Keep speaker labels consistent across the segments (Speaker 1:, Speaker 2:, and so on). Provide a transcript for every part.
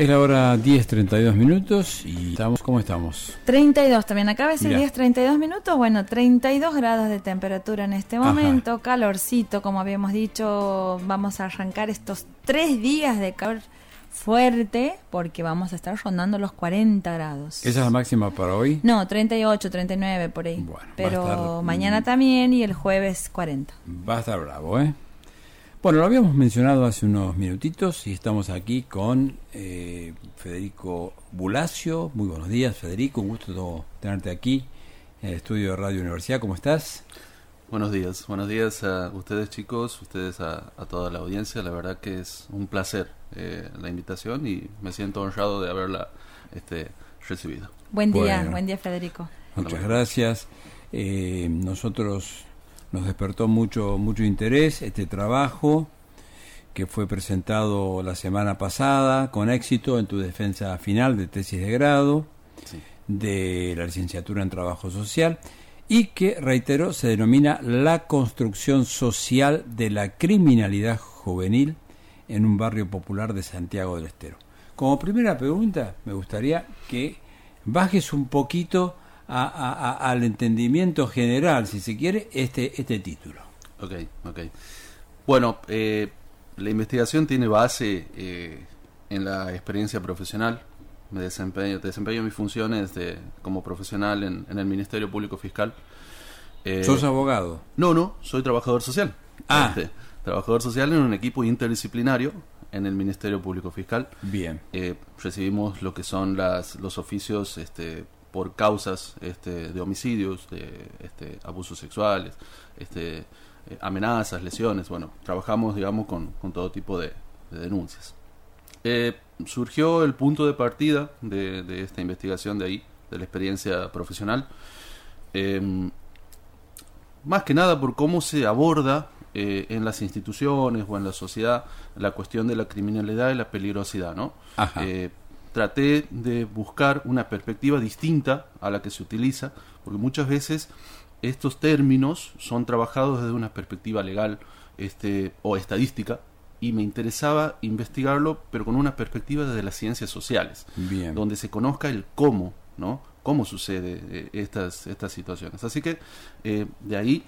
Speaker 1: Es la hora 10.32 minutos y estamos, ¿cómo estamos?
Speaker 2: 32 también, acá a veces
Speaker 1: Mirá.
Speaker 2: 10, 32 minutos, bueno, 32 grados de temperatura en este
Speaker 1: Ajá.
Speaker 2: momento, calorcito, como habíamos dicho, vamos a arrancar estos tres días de calor fuerte porque vamos a estar rondando los 40 grados.
Speaker 1: ¿Esa es la máxima para hoy?
Speaker 2: No, 38, 39 por ahí.
Speaker 1: Bueno,
Speaker 2: Pero
Speaker 1: estar,
Speaker 2: mañana también y el jueves 40.
Speaker 1: Va a estar bravo, ¿eh? Bueno, lo habíamos mencionado hace unos minutitos y estamos aquí con eh, Federico Bulacio. Muy buenos días, Federico. Un gusto tenerte aquí en el estudio de Radio Universidad. ¿Cómo estás?
Speaker 3: Buenos días, buenos días a ustedes chicos, ustedes a, a toda la audiencia. La verdad que es un placer eh, la invitación y me siento honrado de haberla este, recibido.
Speaker 2: Buen día,
Speaker 1: Bueno.
Speaker 2: buen día Federico.
Speaker 1: Muchas gracias. Eh, nosotros nos despertó mucho mucho interés este trabajo que fue presentado la semana pasada con éxito en tu defensa final de tesis de grado
Speaker 3: Sí.
Speaker 1: de la licenciatura en trabajo social y que reitero se denomina la construcción social de la criminalidad juvenil en un barrio popular de Santiago del Estero. Como primera pregunta, me gustaría que bajes un poquito a- a- al entendimiento general, si se quiere, este, este título.
Speaker 3: Ok, ok. Bueno, eh, la investigación tiene base eh, en la experiencia profesional. Me desempeño, desempeño mis funciones de, como profesional en, en el Ministerio Público Fiscal. Eh,
Speaker 1: ¿Sos abogado?
Speaker 3: No, no, soy trabajador social.
Speaker 1: Ah.
Speaker 3: Este, trabajador social en un equipo interdisciplinario en el Ministerio Público Fiscal.
Speaker 1: Bien.
Speaker 3: Eh, recibimos lo que son las, los oficios este, por causas este, de homicidios, de este, abusos sexuales, este, eh, amenazas, lesiones. Bueno, trabajamos, digamos, con, con todo tipo de, de denuncias. Eh, surgió el punto de partida de, de esta investigación de ahí, de la experiencia profesional. Em, más que nada por cómo se aborda eh, en las instituciones o en la sociedad la cuestión de la criminalidad y la peligrosidad, ¿no? Traté de buscar una perspectiva distinta a la que se utiliza, porque muchas veces estos términos son trabajados desde una perspectiva legal este, o estadística, y me interesaba investigarlo, pero con una perspectiva desde las ciencias sociales
Speaker 1: Bien.
Speaker 3: donde se conozca el cómo, ¿no? Cómo sucede eh, estas, estas situaciones. Así que eh, de ahí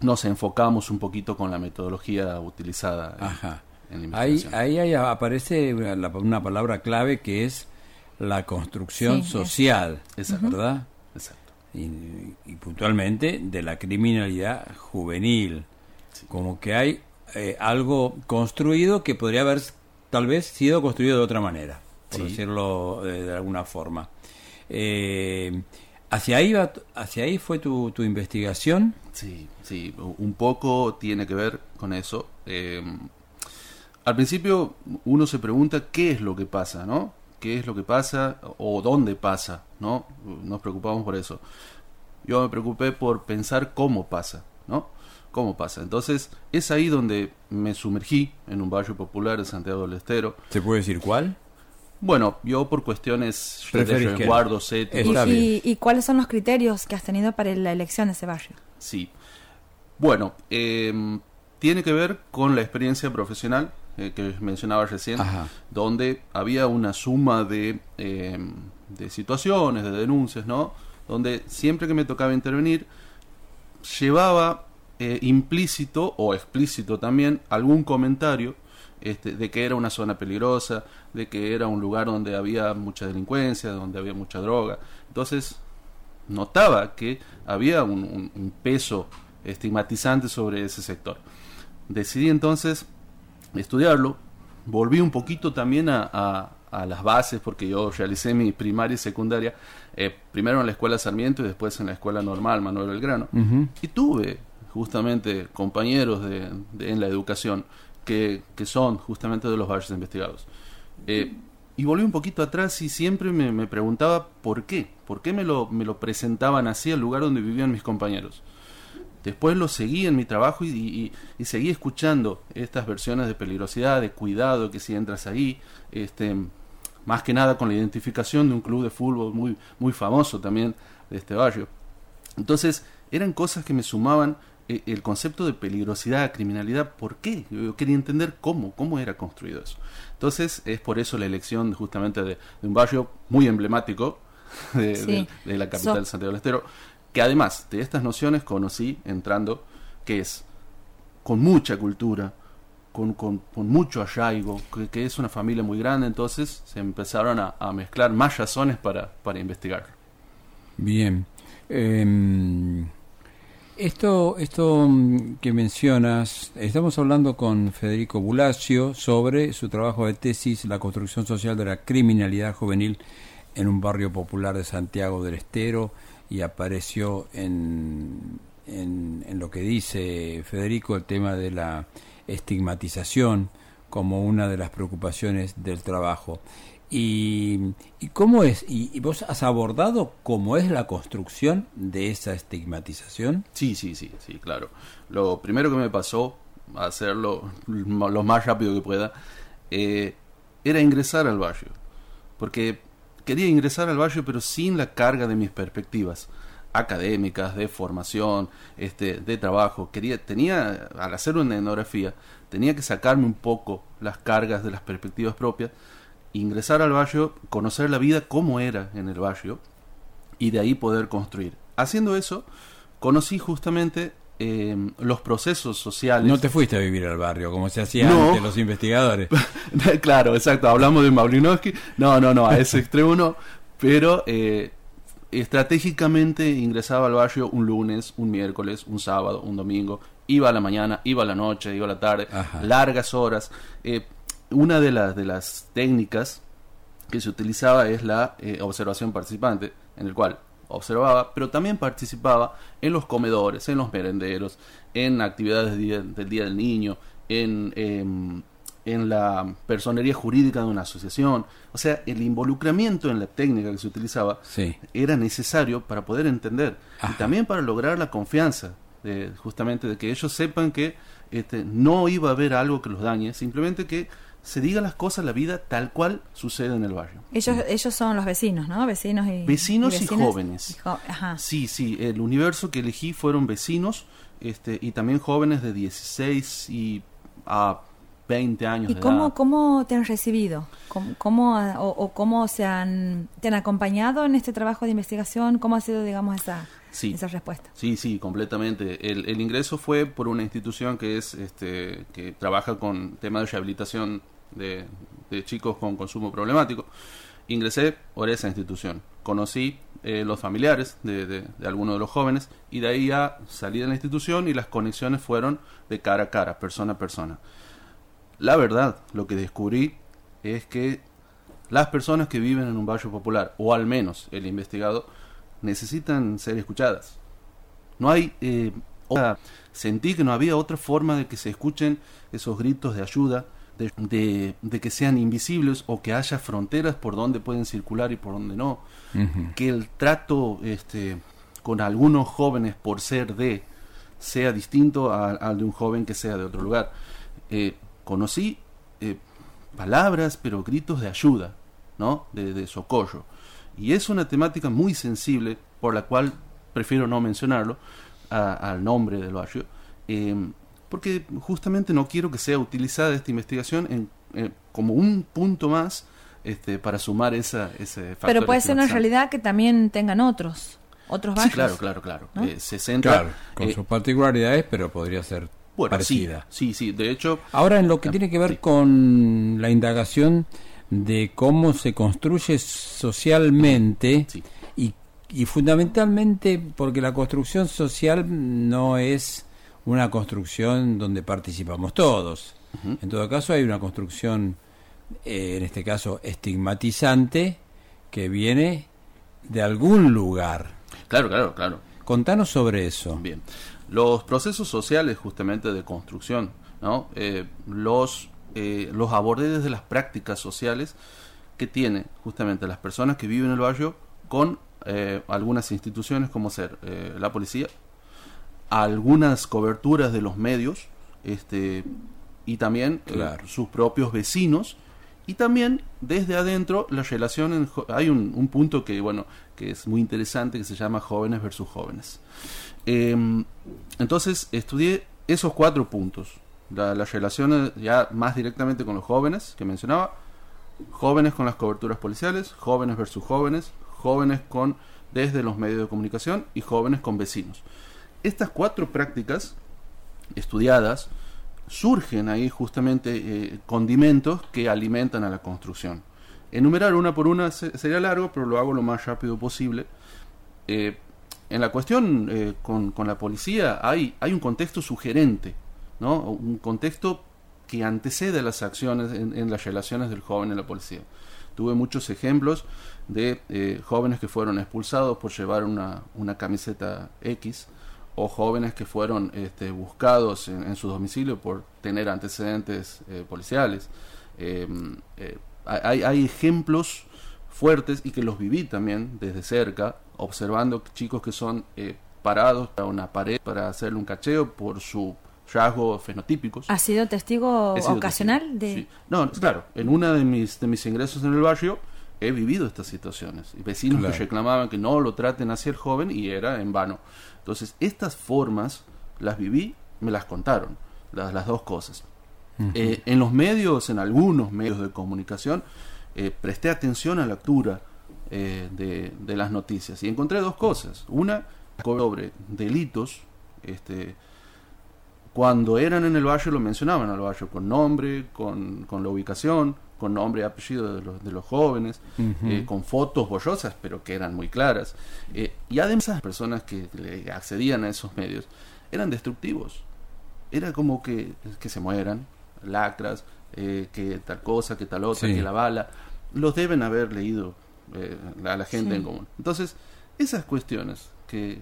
Speaker 3: nos enfocamos un poquito con la metodología utilizada
Speaker 1: Ajá.
Speaker 3: En la
Speaker 1: Ahí,
Speaker 3: investigación.
Speaker 1: ahí, ahí aparece una, la- una palabra clave que es la construcción
Speaker 2: Sí, es.
Speaker 1: social,
Speaker 3: Exacto.
Speaker 1: ¿verdad?
Speaker 3: Exacto.
Speaker 1: Y, y puntualmente de la criminalidad juvenil. Como que hay eh, algo construido que podría haber tal vez sido construido de otra manera, por
Speaker 3: Sí.
Speaker 1: decirlo eh, de alguna forma. Eh, hacia ahí va, hacia ahí fue tu, tu investigación.
Speaker 3: Sí, sí, un poco tiene que ver con eso. Eh, al principio uno se pregunta qué es lo que pasa, ¿no? ¿Qué es lo que pasa o dónde pasa, ¿no? Nos preocupamos por eso. Yo me preocupé por pensar cómo pasa, ¿no? ¿Cómo pasa? Entonces es ahí donde me sumergí en un barrio popular de Santiago del Estero.
Speaker 1: ¿Se puede decir cuál?
Speaker 3: Bueno, yo por cuestiones de resguardos éticos,
Speaker 2: ¿Y, y- y cuáles son los criterios que has tenido para la elección de ese barrio?
Speaker 3: Sí. Bueno, eh, tiene que ver con la experiencia profesional eh, que mencionaba recién,
Speaker 1: Ajá.
Speaker 3: donde había una suma de, eh, de situaciones, de denuncias, ¿no? Donde siempre que me tocaba intervenir, llevaba eh, implícito o explícito también algún comentario este, de que era una zona peligrosa, de que era un lugar donde había mucha delincuencia, donde había mucha droga. Entonces, notaba que había un, un- un peso estigmatizante sobre ese sector. Decidí entonces estudiarlo, volví un poquito también a, a- a las bases, porque yo realicé mi primaria y secundaria, eh, primero en la escuela Sarmiento y después en la escuela normal Manuel Belgrano, y tuve justamente compañeros de, de- en la educación que, que son justamente de los barrios investigados. Eh, y volví un poquito atrás y siempre me, me preguntaba por qué, por qué me lo, me lo presentaban así al lugar donde vivían mis compañeros. Después lo seguí en mi trabajo y, y- y seguí escuchando estas versiones de peligrosidad, de cuidado, que si entras ahí, este, más que nada con la identificación de un club de fútbol muy, muy famoso también de este barrio. Entonces, eran cosas que me sumaban eh, el concepto de peligrosidad, criminalidad, ¿por qué? Yo quería entender cómo, cómo era construido eso. Entonces es por eso la elección justamente de, un barrio muy emblemático de, la capital de Santiago del Estero, que además de estas nociones conocí entrando, que es con mucha cultura, con, con, mucho arraigo, que, es una familia muy grande, entonces se empezaron a, mezclar más razones para, para investigar.
Speaker 1: Bien. Em, esto, esto que mencionas, estamos hablando con Federico Bulacio sobre su trabajo de tesis, La construcción social de la criminalidad juvenil en un barrio popular de Santiago del Estero, y apareció en, en, lo que dice Federico el tema de la estigmatización como una de las preocupaciones del trabajo. ¿Y, cómo es? ¿Y, vos has abordado cómo es la construcción de esa estigmatización?
Speaker 3: Sí, sí, sí, sí, claro. Lo primero que me pasó, hacerlo lo más rápido que pueda, eh, era ingresar al barrio. Porque quería ingresar al barrio pero sin la carga de mis perspectivas académicas, de formación, este, de trabajo. Quería, tenía, al hacer una etnografía, tenía que sacarme un poco las cargas de las perspectivas propias ingresar al barrio, conocer la vida como era en el barrio y de ahí poder construir. Haciendo eso, conocí justamente em, los procesos sociales.
Speaker 1: No te fuiste a vivir al barrio como se hacía antes los investigadores.
Speaker 3: claro, exacto. Hablamos de Maulinowski. No, no, no, a ese extremo no. Pero eh, estratégicamente ingresaba al barrio un lunes, un miércoles, un sábado, un domingo. Iba a la mañana, iba a la noche, iba a la tarde, largas horas. Eh, una de las, de las técnicas que se utilizaba es la eh, observación participante, en el cual observaba, pero también participaba en los comedores, en los merenderos, en actividades del Día del Niño, en, em, en la personería jurídica de una asociación. O sea, el involucramiento en la técnica que se utilizaba era necesario para poder entender y también para lograr la confianza, de, justamente de que ellos sepan que este, no iba a haber algo que los dañe, simplemente que se diga las cosas, la vida tal cual sucede en el barrio.
Speaker 2: Ellos, ellos son los vecinos, ¿no? Vecinos y
Speaker 3: vecinos y, jóvenes. Sí, sí. El universo que elegí fueron vecinos, este, y también jóvenes de 16 y a 20 años.
Speaker 2: ¿Y cómo, cómo te han recibido? ¿Cómo, o, cómo se han, te han acompañado en este trabajo de investigación? ¿Cómo ha sido, digamos, esa, esa respuesta?
Speaker 3: Sí, sí, completamente. El, el ingreso fue por una institución que es este, que trabaja con temas de rehabilitación de, chicos con consumo problemático. Ingresé por esa institución. Conocí eh, los familiares de, algunos de los jóvenes y de ahí ya salí de la institución y las conexiones fueron de cara a cara, persona a persona. La verdad, lo que descubrí es que las personas que viven en un barrio popular, o al menos el investigado, necesitan ser escuchadas. No hay... Eh, sentí que no había otra forma de que se escuchen esos gritos de ayuda, de, de, que sean invisibles o que haya fronteras por donde pueden circular y por donde no. Que el trato este, con algunos jóvenes por ser de sea distinto al de un joven que sea de otro lugar. Eh, conocí eh, palabras, pero gritos de ayuda, ¿no? De, de, socorro. Y es una temática muy sensible, por la cual prefiero no mencionarlo al nombre del barrio. Eh, porque justamente no quiero que sea utilizada esta investigación en, eh, como un punto más este, para sumar esa, ese
Speaker 2: factor. Pero puede ser una realidad que también tengan otros, otros barrios.
Speaker 3: claro, claro, claro. Eh, se centra,
Speaker 1: con eh, sus particularidades, pero podría ser parecida.
Speaker 3: Sí, sí, de hecho...
Speaker 1: Ahora, en lo que tiene que ver con la indagación de cómo se construye socialmente y, y fundamentalmente porque la construcción social no es una construcción donde participamos todos. En todo caso, hay una construcción, eh, en este caso, estigmatizante, que viene de algún lugar.
Speaker 3: Claro, claro, claro.
Speaker 1: Contanos sobre eso.
Speaker 3: Bien. Los procesos sociales, justamente, de construcción, ¿no? Eh, los, eh, los abordes desde las prácticas sociales que tienen justamente las personas que viven en el barrio con algunas instituciones como ser la policía, algunas coberturas de los medios este, y también eh, sus propios vecinos Y también desde adentro la relación, en hay un, un, punto que, bueno, que es muy interesante que se llama jóvenes versus jóvenes. Em, entonces estudié esos cuatro puntos, la, las relaciones ya más directamente con los jóvenes que mencionaba, jóvenes con las coberturas policiales, jóvenes versus jóvenes, jóvenes con desde los medios de comunicación y jóvenes con vecinos. Estas cuatro prácticas estudiadas surgen ahí justamente eh, condimentos que alimentan a la construcción. Enumerar una por una sería largo, pero lo hago lo más rápido posible. Eh, en la cuestión eh, con, con, la policía hay, hay un contexto sugerente, ¿no? un contexto que antecede las acciones en, las relaciones del joven en la policía. Tuve muchos ejemplos de jóvenes que fueron expulsados por llevar una, una camiseta X o jóvenes que fueron este, buscados en, en, su domicilio por tener antecedentes eh, policiales. Em, eh, hay, hay, ejemplos fuertes y que los viví también desde cerca, observando chicos que son eh, parados para una pared para hacerle un cacheo por su rasgos fenotípicos.
Speaker 2: ¿Ha sido testigo sido ocasional
Speaker 3: testigo.
Speaker 2: de...?
Speaker 3: Sí. No, claro, en una de mis, de mis ingresos en el barrio he vivido estas situaciones. Vecinos claro. que reclamaban que no lo traten hacia el joven y era en vano. Entonces, estas formas las viví, me las contaron, las, las dos cosas. Uh -huh. eh, en los medios, en algunos medios de comunicación, eh, presté atención a la lectura eh, de, de, las noticias y encontré dos cosas. Una, sobre delitos, este, cuando eran en el barrio lo mencionaban al barrio con nombre, con, con la ubicación, con nombre y apellido de los, de los jóvenes, uh -huh. eh, con fotos borrosas, pero que eran muy claras. Eh, y además las personas que le accedían a esos medios eran destructivos. Era como que, que se mueran, lacras, eh, que tal cosa, que tal otra, sí. que la bala. Los deben haber leído a la gente sí. en común. Entonces, esas cuestiones que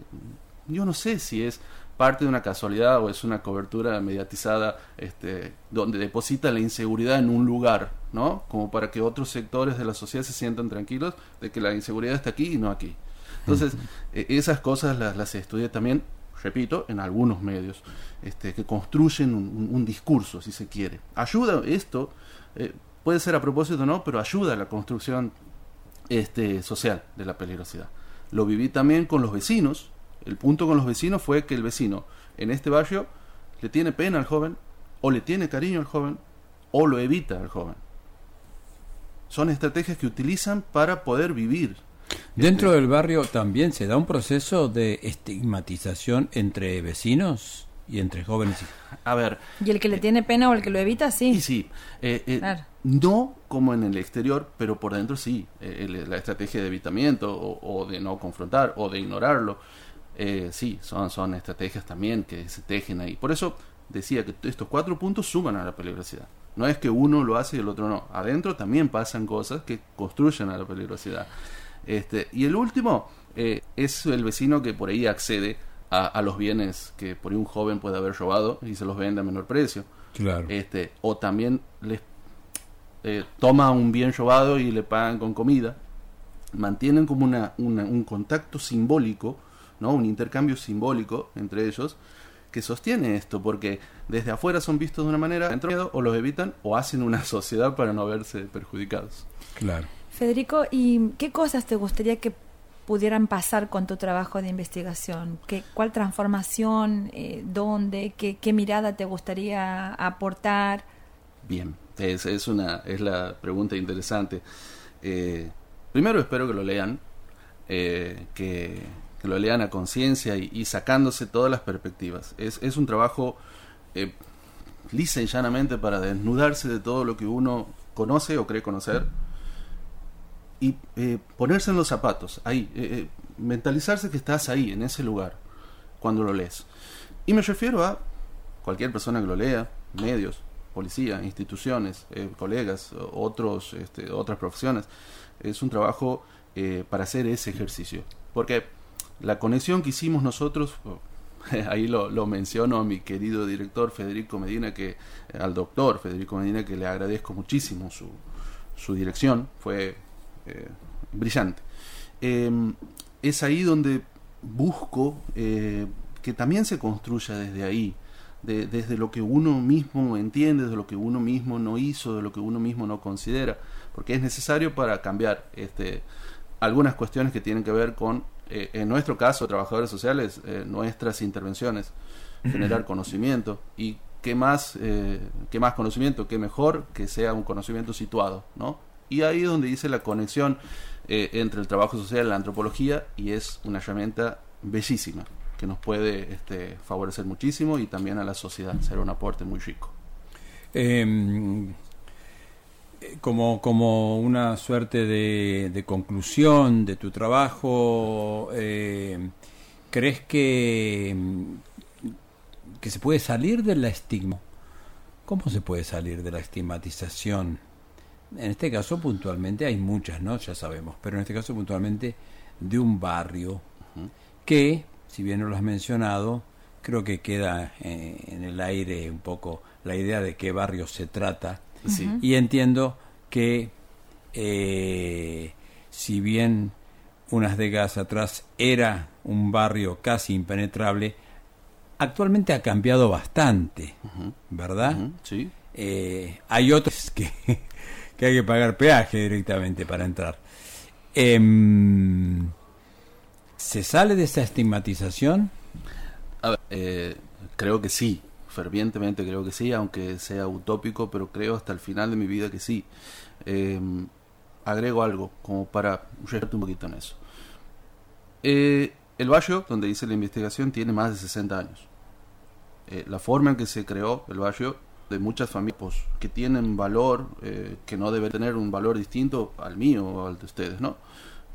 Speaker 3: yo no sé si es parte de una casualidad o es una cobertura mediatizada este, donde deposita la inseguridad en un lugar, ¿no? Como para que otros sectores de la sociedad se sientan tranquilos de que la inseguridad está aquí y no aquí. Entonces, -huh. esas cosas las, las estudié también, repito, en algunos medios, este, que construyen un, un, un, discurso, si se quiere. Ayuda esto, eh, puede ser a propósito o no, pero ayuda a la construcción este, social de la peligrosidad. Lo viví también con los vecinos, el punto con los vecinos fue que el vecino en este barrio le tiene pena al joven, o le tiene cariño al joven, o lo evita al joven. Son estrategias que utilizan para poder vivir.
Speaker 1: Dentro este... del barrio también se da un proceso de estigmatización entre vecinos y entre jóvenes.
Speaker 3: A ver.
Speaker 2: ¿Y el que le eh, tiene pena o el que lo evita? Sí.
Speaker 3: Y sí. Eh, eh, claro. No como en el exterior, pero por dentro sí. Eh, la estrategia de evitamiento o, o, de no confrontar o de ignorarlo. Eh, sí, son, son estrategias también que se tejen ahí. Por eso decía que estos cuatro puntos suman a la peligrosidad. No es que uno lo hace y el otro no. Adentro también pasan cosas que construyen a la peligrosidad. Este, y el último eh, es el vecino que por ahí accede a, a, los bienes que por ahí un joven puede haber robado y se los vende a menor precio.
Speaker 1: Claro.
Speaker 3: Este, o también les eh, toma un bien robado y le pagan con comida. Mantienen como una, una un contacto simbólico ¿no? un intercambio simbólico entre ellos que sostiene esto, porque desde afuera son vistos de una manera, dentro o los evitan o hacen una sociedad para no verse perjudicados.
Speaker 1: Claro.
Speaker 2: Federico, ¿y qué cosas te gustaría que pudieran pasar con tu trabajo de investigación? ¿Qué, ¿Cuál transformación? Eh, ¿Dónde? Qué, ¿Qué mirada te gustaría aportar?
Speaker 3: Bien, es, es, una, es la pregunta interesante. Eh, primero espero que lo lean, eh, que que lo lean a conciencia y, sacándose todas las perspectivas. Es, es un trabajo eh, lisa y llanamente para desnudarse de todo lo que uno conoce o cree conocer y eh, ponerse en los zapatos, ahí, eh, mentalizarse que estás ahí, en ese lugar, cuando lo lees. Y me refiero a cualquier persona que lo lea, medios, policía, instituciones, colegas, otros, este, otras profesiones. Es un trabajo para hacer ese ejercicio. Porque la conexión que hicimos nosotros, ahí lo, lo, menciono a mi querido director Federico Medina, que al doctor Federico Medina, que le agradezco muchísimo su, su dirección, fue eh, brillante. Eh, es ahí donde busco eh, que también se construya desde ahí, de, desde lo que uno mismo entiende, de lo que uno mismo no hizo, de lo que uno mismo no considera, porque es necesario para cambiar este, algunas cuestiones que tienen que ver con, eh, en nuestro caso, trabajadores sociales, eh, nuestras intervenciones, generar conocimiento y qué más, eh, qué más conocimiento, qué mejor que sea un conocimiento situado, ¿no? Y ahí es donde dice la conexión entre el trabajo social y la antropología y es una herramienta bellísima que nos puede este, favorecer muchísimo y también a la sociedad, ser un aporte muy rico.
Speaker 1: Como, como una suerte de, conclusión de tu trabajo, eh, ¿crees que, que se puede salir del estigma? ¿Cómo se puede salir de la estigmatización? En este caso puntualmente hay muchas, ¿no? Ya sabemos, pero en este caso puntualmente de un barrio que si bien no lo has mencionado, creo que queda eh, en el aire un poco la idea de qué barrio se trata. Y entiendo que eh, si bien unas décadas atrás era un barrio casi impenetrable, actualmente ha cambiado bastante, ¿verdad?
Speaker 3: Sí.
Speaker 1: Eh, hay otros que, que hay que pagar peaje directamente para entrar. Em, ¿Se sale de esa estigmatización?
Speaker 3: Eh, creo que sí, fervientemente creo que sí, aunque sea utópico, pero creo hasta el final de mi vida que sí. Em, agrego algo como para un poquito en eso. Eh, el barrio donde hice la investigación tiene más de 60 años. Eh, la forma en que se creó el barrio de muchas familias pues, que tienen valor, que no debe tener un valor distinto al mío o al de ustedes, ¿no?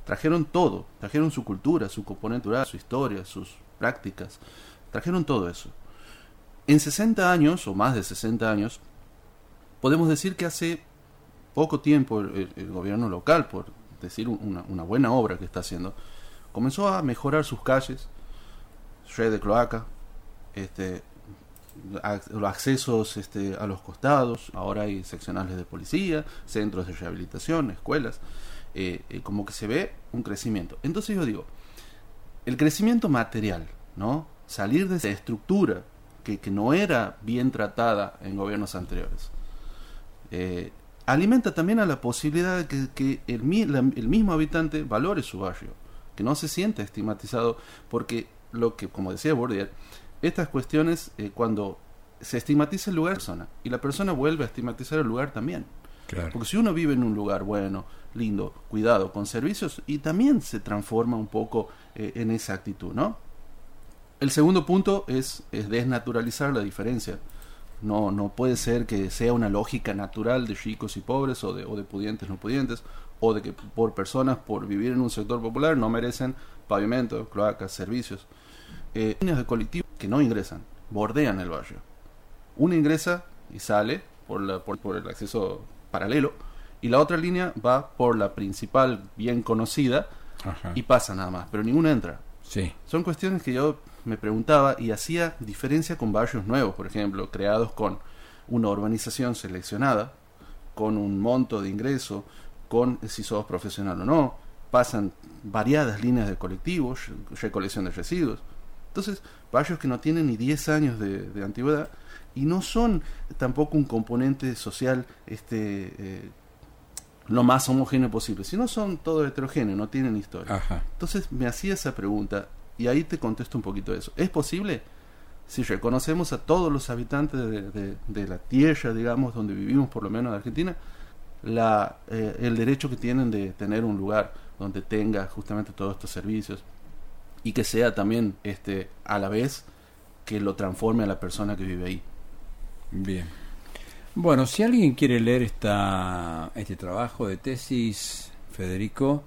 Speaker 3: Trajeron todo, trajeron su cultura, su componente su historia, sus prácticas, trajeron todo eso. En 60 años, o más de 60 años, podemos decir que hace poco tiempo el, gobierno local, por decir una, buena obra que está haciendo, comenzó a mejorar sus calles, red de cloaca, este, los accesos este, a los costados, ahora hay seccionales de policía, centros de rehabilitación, escuelas. Eh, eh, como que se ve un crecimiento. Entonces yo digo, el crecimiento material, ¿no? Salir de esa estructura que, no era bien tratada en gobiernos anteriores, eh, alimenta también a la posibilidad de que, el, mismo habitante valore su barrio, que no se sienta estigmatizado, porque lo que, como decía Bourdieu, estas cuestiones, cuando se estigmatiza el lugar, persona, y la persona vuelve a estigmatizar el lugar también. Porque si uno vive en un lugar bueno, lindo, cuidado, con servicios, y también se transforma un poco eh, en esa actitud, ¿no? El segundo punto es, es, desnaturalizar la diferencia. No, no puede ser que sea una lógica natural de ricos y pobres, o de, o de pudientes no pudientes, o de que por personas, por vivir en un sector popular, no merecen pavimento, cloacas, servicios. Eh, líneas de colectivo que no ingresan, bordean el barrio. Una ingresa y sale por, la, por, por el acceso paralelo, y la otra línea va por la principal bien conocida y pasa nada más, pero ninguna entra.
Speaker 1: Sí.
Speaker 3: Son cuestiones que yo me preguntaba y hacía diferencia con barrios nuevos, por ejemplo, creados con una urbanización seleccionada, con un monto de ingreso, con si sos profesional o no, pasan variadas líneas de colectivos, recolección de residuos. Entonces, barrios que no tienen ni 10 años de, de antigüedad y no son tampoco un componente social este eh, lo más homogéneo posible, sino son todo heterogéneo, no tienen historia. Entonces me hacía esa pregunta y ahí te contesto un poquito eso. ¿Es posible? Si reconocemos a todos los habitantes de, la tierra, digamos, donde vivimos, por lo menos en Argentina, la, eh, el derecho que tienen de tener un lugar donde tenga justamente todos estos servicios y que sea también este a la vez que lo transforme a la persona que vive ahí.
Speaker 1: Bien. Bueno, si alguien quiere leer esta, este trabajo de tesis, Federico,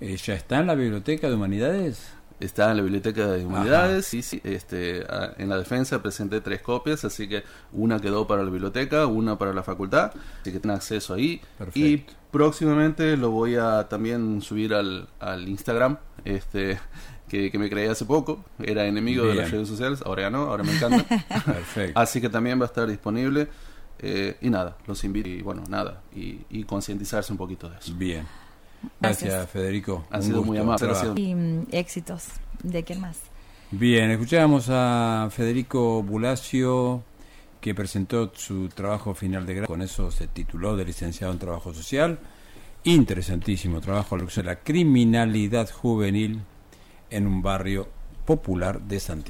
Speaker 1: eh, ¿ya está en la Biblioteca de Humanidades?
Speaker 3: Está en la Biblioteca de Humanidades, sí, sí. Este, en la defensa presenté tres copias, así que una quedó para la biblioteca, una para la facultad, así que tienen acceso ahí. Y próximamente lo voy a también subir al, al Instagram, este, que, me creé hace poco, era enemigo de las redes sociales, ahora ya no, ahora me encanta. Perfecto. Así que también va a estar disponible. Eh, y nada, los invito y bueno, nada, y, concientizarse un poquito de eso.
Speaker 1: Bien. Gracias, Federico.
Speaker 3: Ha sido muy amable.
Speaker 2: Y mm, éxitos. ¿De quién más?
Speaker 1: Bien, escuchábamos a Federico Bulacio que presentó su trabajo final de grado, con eso se tituló de licenciado en Trabajo Social. Interesantísimo trabajo, lo que es la criminalidad juvenil en un barrio popular de Santiago.